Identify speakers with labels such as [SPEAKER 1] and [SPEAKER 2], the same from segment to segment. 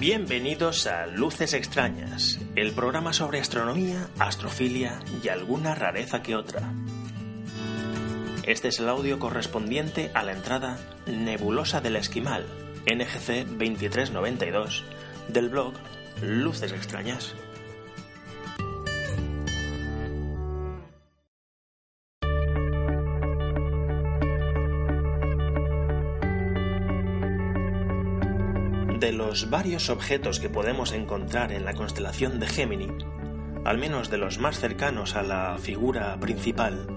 [SPEAKER 1] Bienvenidos a Luces Extrañas, el programa sobre astronomía, astrofilia y alguna rareza que otra. Este es el audio correspondiente a la entrada Nebulosa del Esquimal, NGC 2392, del blog Luces Extrañas. De los varios objetos que podemos encontrar en la constelación de Gemini, al menos de los más cercanos a la figura principal,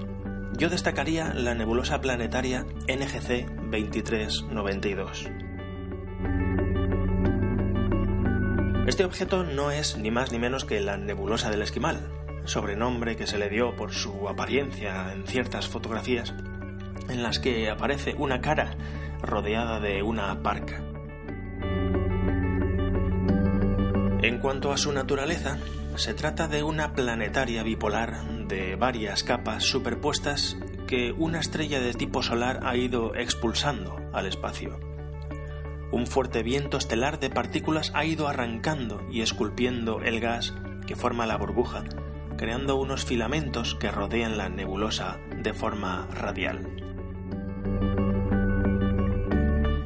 [SPEAKER 1] yo destacaría la nebulosa planetaria NGC 2392. Este objeto no es ni más ni menos que la nebulosa del esquimal, sobrenombre que se le dio por su apariencia en ciertas fotografías en las que aparece una cara rodeada de una parca. En cuanto a su naturaleza, se trata de una planetaria bipolar de varias capas superpuestas que una estrella de tipo solar ha ido expulsando al espacio. Un fuerte viento estelar de partículas ha ido arrancando y esculpiendo el gas que forma la burbuja, creando unos filamentos que rodean la nebulosa de forma radial.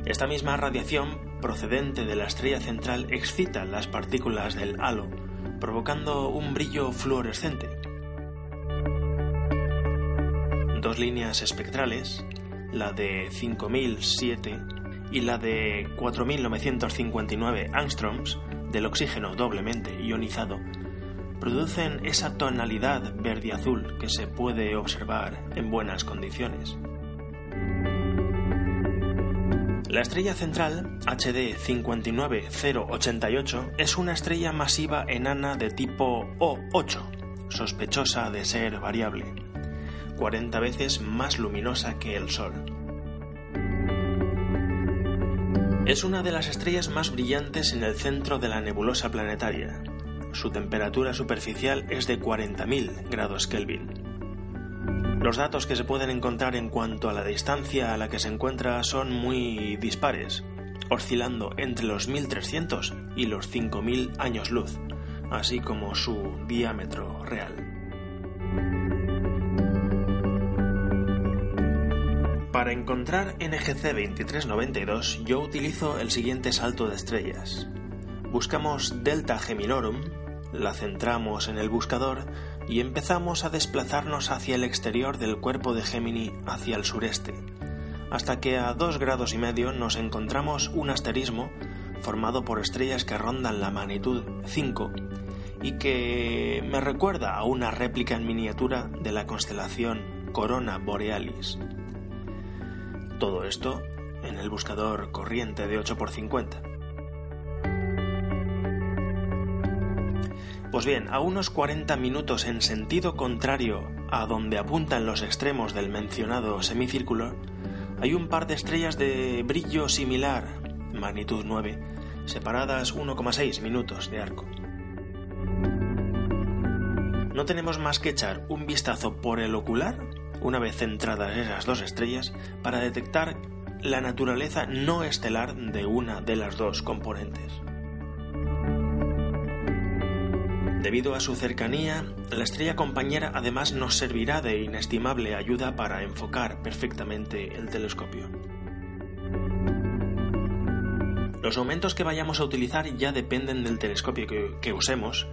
[SPEAKER 1] Esta misma radiación procedente de la estrella central excita las partículas del halo, provocando un brillo fluorescente. Dos líneas espectrales, la de 5007 y la de 4959 angstroms del oxígeno doblemente ionizado, producen esa tonalidad verde-azul que se puede observar en buenas condiciones. La estrella central, HD 59088, es una estrella masiva enana de tipo O8, sospechosa de ser variable, 40 veces más luminosa que el Sol. Es una de las estrellas más brillantes en el centro de la nebulosa planetaria. Su temperatura superficial es de 40.000 grados Kelvin. Los datos que se pueden encontrar en cuanto a la distancia a la que se encuentra son muy dispares, oscilando entre los 1300 y los 5000 años luz, así como su diámetro real. Para encontrar NGC 2392 yo utilizo el siguiente salto de estrellas. Buscamos Delta Geminorum, la centramos en el buscador y empezamos a desplazarnos hacia el exterior del cuerpo de Gemini hacia el sureste, hasta que a dos grados y medio nos encontramos un asterismo formado por estrellas que rondan la magnitud 5 y que me recuerda a una réplica en miniatura de la constelación Corona Borealis. Todo esto en el buscador corriente de 8x50. Pues bien, a unos 40 minutos en sentido contrario a donde apuntan los extremos del mencionado semicírculo, hay un par de estrellas de brillo similar, magnitud 9, separadas 1,6 minutos de arco. No tenemos más que echar un vistazo por el ocular, una vez centradas esas dos estrellas, para detectar la naturaleza no estelar de una de las dos componentes. Debido a su cercanía, la estrella compañera además nos servirá de inestimable ayuda para enfocar perfectamente el telescopio. Los aumentos que vayamos a utilizar ya dependen del telescopio que, usemos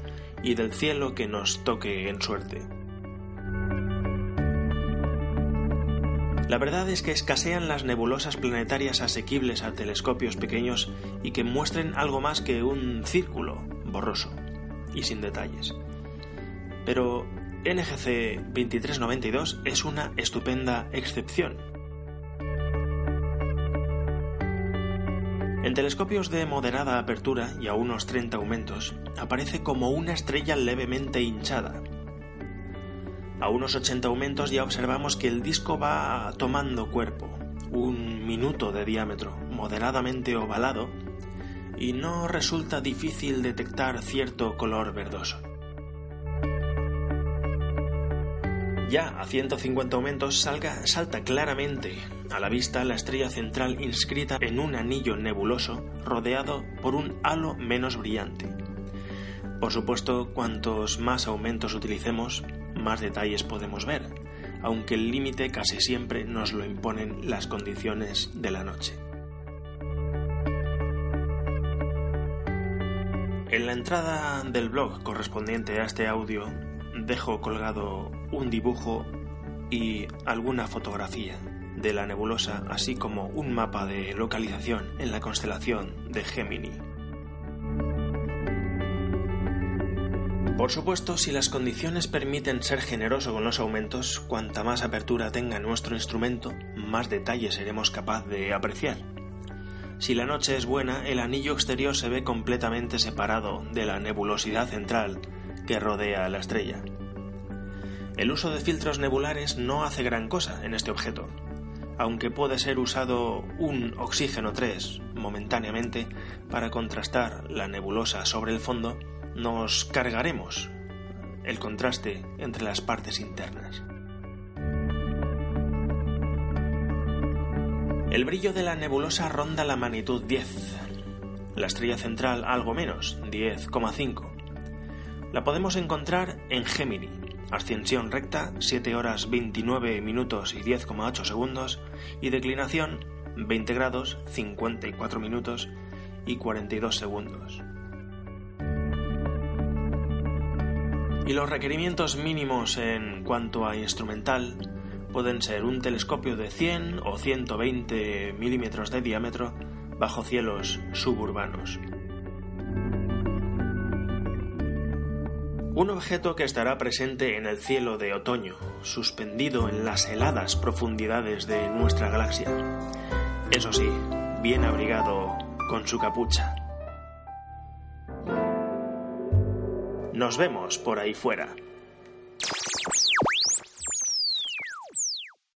[SPEAKER 1] y del cielo que nos toque en suerte. La verdad es que escasean las nebulosas planetarias asequibles a telescopios pequeños y que muestren algo más que un círculo borroso y sin detalles. Pero NGC 2392 es una estupenda excepción. En telescopios de moderada apertura y a unos 30 aumentos, aparece como una estrella levemente hinchada. A unos 80 aumentos ya observamos que el disco va tomando cuerpo, un minuto de diámetro, moderadamente ovalado, y no resulta difícil detectar cierto color verdoso. Ya a 150 aumentos salga, salta claramente a la vista la estrella central inscrita en un anillo nebuloso rodeado por un halo menos brillante. Por supuesto, cuantos más aumentos utilicemos, más detalles podemos ver, aunque el límite casi siempre nos lo imponen las condiciones de la noche. En la entrada del blog correspondiente a este audio dejo colgado un dibujo y alguna fotografía de la nebulosa, así como un mapa de localización en la constelación de Gemini. Por supuesto, si las condiciones permiten ser generoso con los aumentos, cuanta más apertura tenga nuestro instrumento, más detalles seremos capaz de apreciar. Si la noche es buena, el anillo exterior se ve completamente separado de la nebulosidad central que rodea a la estrella. El uso de filtros nebulares no hace gran cosa en este objeto, aunque puede ser usado un oxígeno 3 momentáneamente para contrastar la nebulosa sobre el fondo, nos cargaremos el contraste entre las partes internas. El brillo de la nebulosa ronda la magnitud 10, la estrella central algo menos, 10,5. La podemos encontrar en Gemini, ascensión recta 7 horas 29 minutos y 10,8 segundos y declinación 20 grados 54 minutos y 42 segundos. Y los requerimientos mínimos en cuanto a instrumental pueden ser un telescopio de 100 o 120 milímetros de diámetro bajo cielos suburbanos. Un objeto que estará presente en el cielo de otoño, suspendido en las heladas profundidades de nuestra galaxia. Eso sí, bien abrigado con su capucha. Nos vemos por ahí fuera.